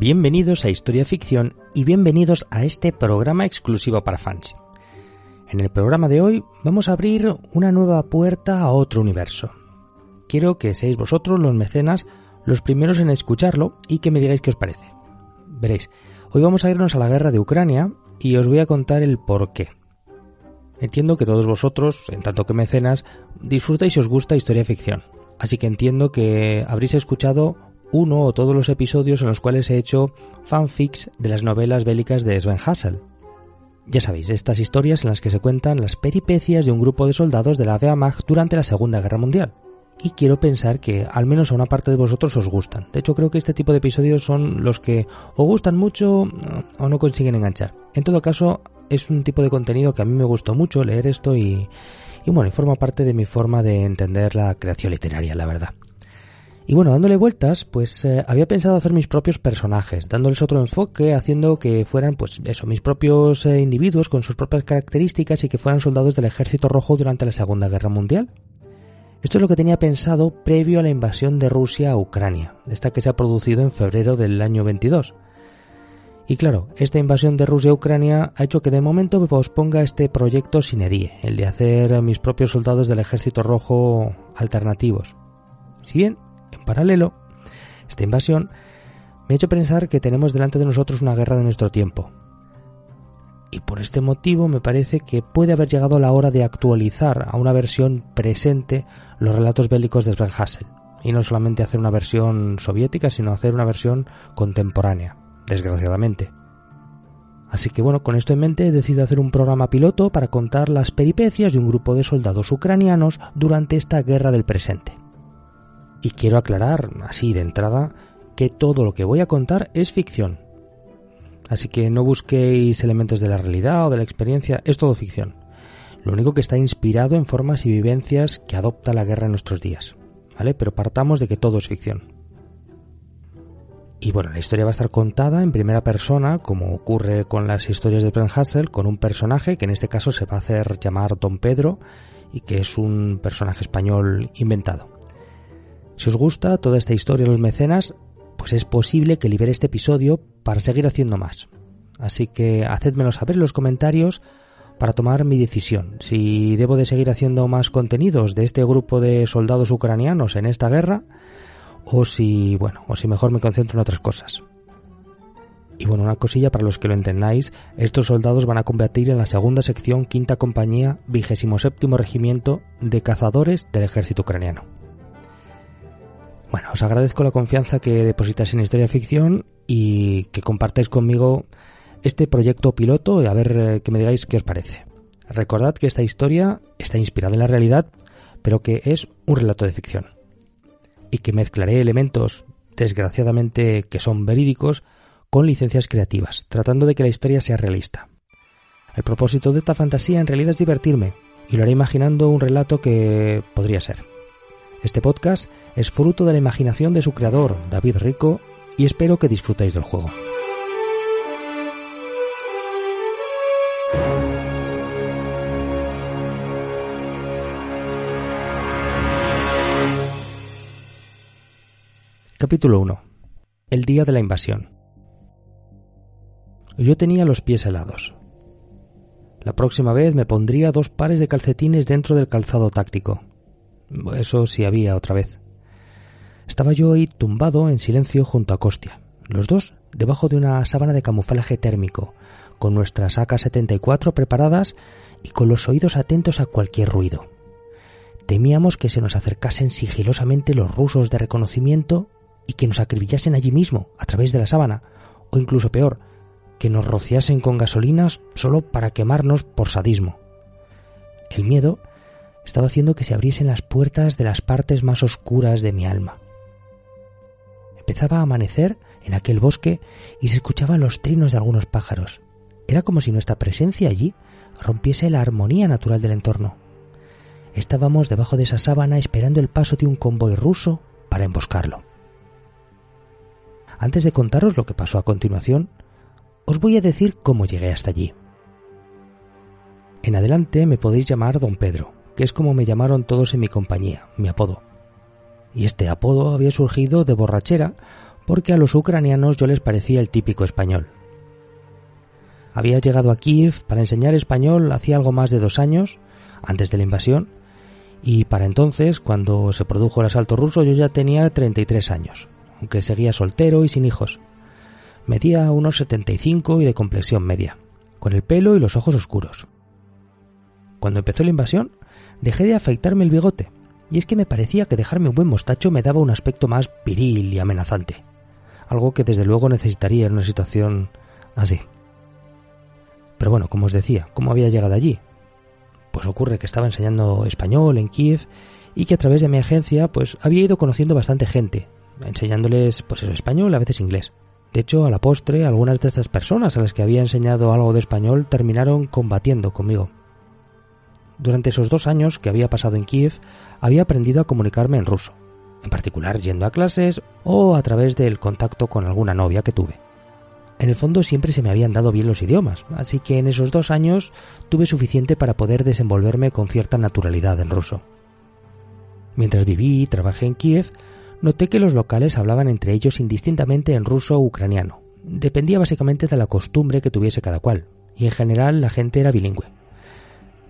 Bienvenidos a Historia Ficción y bienvenidos a este programa exclusivo para fans. En el programa de hoy vamos a abrir una nueva puerta a otro universo. Quiero que seáis vosotros los mecenas los primeros en escucharlo y que me digáis qué os parece. Veréis, hoy vamos a irnos a la guerra de Ucrania y os voy a contar el por qué. Entiendo que todos vosotros, en tanto que mecenas, disfrutáis y os gusta historia ficción. Así que entiendo que habréis escuchado uno o todos los episodios en los cuales he hecho fanfics de las novelas bélicas de Sven Hassel. Ya sabéis, estas historias en las que se cuentan las peripecias de un grupo de soldados de la Wehrmacht durante la Segunda Guerra Mundial. Y quiero pensar que al menos a una parte de vosotros os gustan. De hecho, creo que este tipo de episodios son los que o gustan mucho o no consiguen enganchar. En todo caso, es un tipo de contenido que a mí me gustó mucho leer esto y, y bueno, y forma parte de mi forma de entender la creación literaria, la verdad. Y bueno, dándole vueltas, pues eh, había pensado hacer mis propios personajes, dándoles otro enfoque, haciendo que fueran, pues eso, mis propios eh, individuos con sus propias características y que fueran soldados del Ejército Rojo durante la Segunda Guerra Mundial. Esto es lo que tenía pensado previo a la invasión de Rusia a Ucrania, esta que se ha producido en febrero del año 22. Y claro, esta invasión de Rusia a Ucrania ha hecho que de momento me posponga este proyecto sin edie, el de hacer mis propios soldados del Ejército Rojo alternativos. Si bien en paralelo, esta invasión me ha hecho pensar que tenemos delante de nosotros una guerra de nuestro tiempo. Y por este motivo me parece que puede haber llegado la hora de actualizar a una versión presente los relatos bélicos de Sven Hassel. Y no solamente hacer una versión soviética, sino hacer una versión contemporánea, desgraciadamente. Así que bueno, con esto en mente he decidido hacer un programa piloto para contar las peripecias de un grupo de soldados ucranianos durante esta guerra del presente. Y quiero aclarar, así de entrada, que todo lo que voy a contar es ficción. Así que no busquéis elementos de la realidad o de la experiencia, es todo ficción. Lo único que está inspirado en formas y vivencias que adopta la guerra en nuestros días. ¿Vale? Pero partamos de que todo es ficción. Y bueno, la historia va a estar contada en primera persona, como ocurre con las historias de Hassel, con un personaje que en este caso se va a hacer llamar Don Pedro y que es un personaje español inventado. Si os gusta toda esta historia de los mecenas, pues es posible que libere este episodio para seguir haciendo más. Así que hacedmelo saber en los comentarios para tomar mi decisión. Si debo de seguir haciendo más contenidos de este grupo de soldados ucranianos en esta guerra, o si, bueno, o si mejor me concentro en otras cosas. Y bueno, una cosilla para los que lo entendáis, estos soldados van a combatir en la segunda sección, quinta compañía, vigésimo séptimo regimiento de cazadores del ejército ucraniano. Bueno, os agradezco la confianza que depositáis en Historia Ficción y que compartáis conmigo este proyecto piloto y a ver eh, que me digáis qué os parece. Recordad que esta historia está inspirada en la realidad, pero que es un relato de ficción. Y que mezclaré elementos, desgraciadamente, que son verídicos, con licencias creativas, tratando de que la historia sea realista. El propósito de esta fantasía en realidad es divertirme, y lo haré imaginando un relato que podría ser. Este podcast es fruto de la imaginación de su creador, David Rico, y espero que disfrutéis del juego. Capítulo 1. El día de la invasión. Yo tenía los pies helados. La próxima vez me pondría dos pares de calcetines dentro del calzado táctico. Eso sí había otra vez. Estaba yo ahí tumbado en silencio junto a Costia, los dos debajo de una sábana de camuflaje térmico, con nuestras AK-74 preparadas y con los oídos atentos a cualquier ruido. Temíamos que se nos acercasen sigilosamente los rusos de reconocimiento y que nos acribillasen allí mismo, a través de la sábana, o incluso peor, que nos rociasen con gasolinas solo para quemarnos por sadismo. El miedo estaba haciendo que se abriesen las puertas de las partes más oscuras de mi alma. Empezaba a amanecer en aquel bosque y se escuchaban los trinos de algunos pájaros. Era como si nuestra presencia allí rompiese la armonía natural del entorno. Estábamos debajo de esa sábana esperando el paso de un convoy ruso para emboscarlo. Antes de contaros lo que pasó a continuación, os voy a decir cómo llegué hasta allí. En adelante me podéis llamar don Pedro, que es como me llamaron todos en mi compañía, mi apodo. Y este apodo había surgido de borrachera, porque a los ucranianos yo les parecía el típico español. Había llegado a Kiev para enseñar español hacía algo más de dos años, antes de la invasión, y para entonces, cuando se produjo el asalto ruso, yo ya tenía 33 años, aunque seguía soltero y sin hijos. Medía unos 75 y de complexión media, con el pelo y los ojos oscuros. Cuando empezó la invasión, dejé de afeitarme el bigote, y es que me parecía que dejarme un buen mostacho me daba un aspecto más viril y amenazante, algo que desde luego necesitaría en una situación así. Pero bueno, como os decía, ¿cómo había llegado allí? Pues ocurre que estaba enseñando español en Kiev y que a través de mi agencia pues había ido conociendo bastante gente, enseñándoles pues eso, español, a veces inglés. De hecho, a la postre, algunas de estas personas a las que había enseñado algo de español terminaron combatiendo conmigo. Durante esos dos años que había pasado en Kiev, había aprendido a comunicarme en ruso, en particular yendo a clases o a través del contacto con alguna novia que tuve. En el fondo siempre se me habían dado bien los idiomas, así que en esos dos años tuve suficiente para poder desenvolverme con cierta naturalidad en ruso. Mientras viví y trabajé en Kiev, noté que los locales hablaban entre ellos indistintamente en ruso o ucraniano. Dependía básicamente de la costumbre que tuviese cada cual, y en general la gente era bilingüe.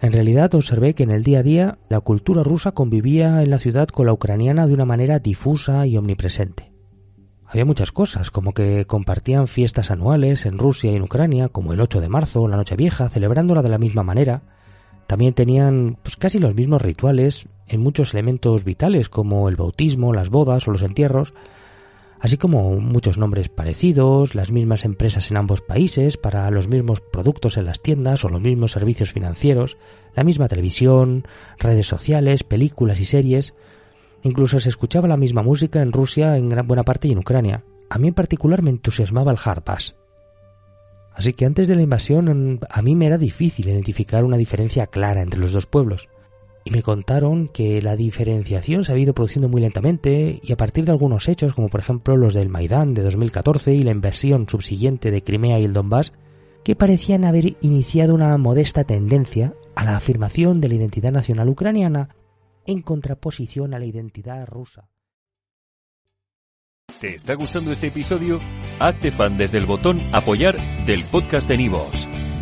En realidad observé que en el día a día la cultura rusa convivía en la ciudad con la ucraniana de una manera difusa y omnipresente. Había muchas cosas, como que compartían fiestas anuales en Rusia y en Ucrania, como el 8 de marzo o la Nochevieja, celebrándola de la misma manera. También tenían pues, casi los mismos rituales en muchos elementos vitales, como el bautismo, las bodas o los entierros, así como muchos nombres parecidos, las mismas empresas en ambos países para los mismos productos en las tiendas o los mismos servicios financieros, la misma televisión, redes sociales, películas y series, Incluso se escuchaba la misma música en Rusia en gran buena parte y en Ucrania. A mí en particular me entusiasmaba el hard bass. Así que antes de la invasión a mí me era difícil identificar una diferencia clara entre los dos pueblos. Y me contaron que la diferenciación se había ido produciendo muy lentamente y a partir de algunos hechos, como por ejemplo los del Maidán de 2014 y la inversión subsiguiente de Crimea y el Donbass, que parecían haber iniciado una modesta tendencia a la afirmación de la identidad nacional ucraniana en contraposición a la identidad rusa. ¿Te está gustando este episodio? Hazte fan desde el botón Apoyar del podcast de Nivos.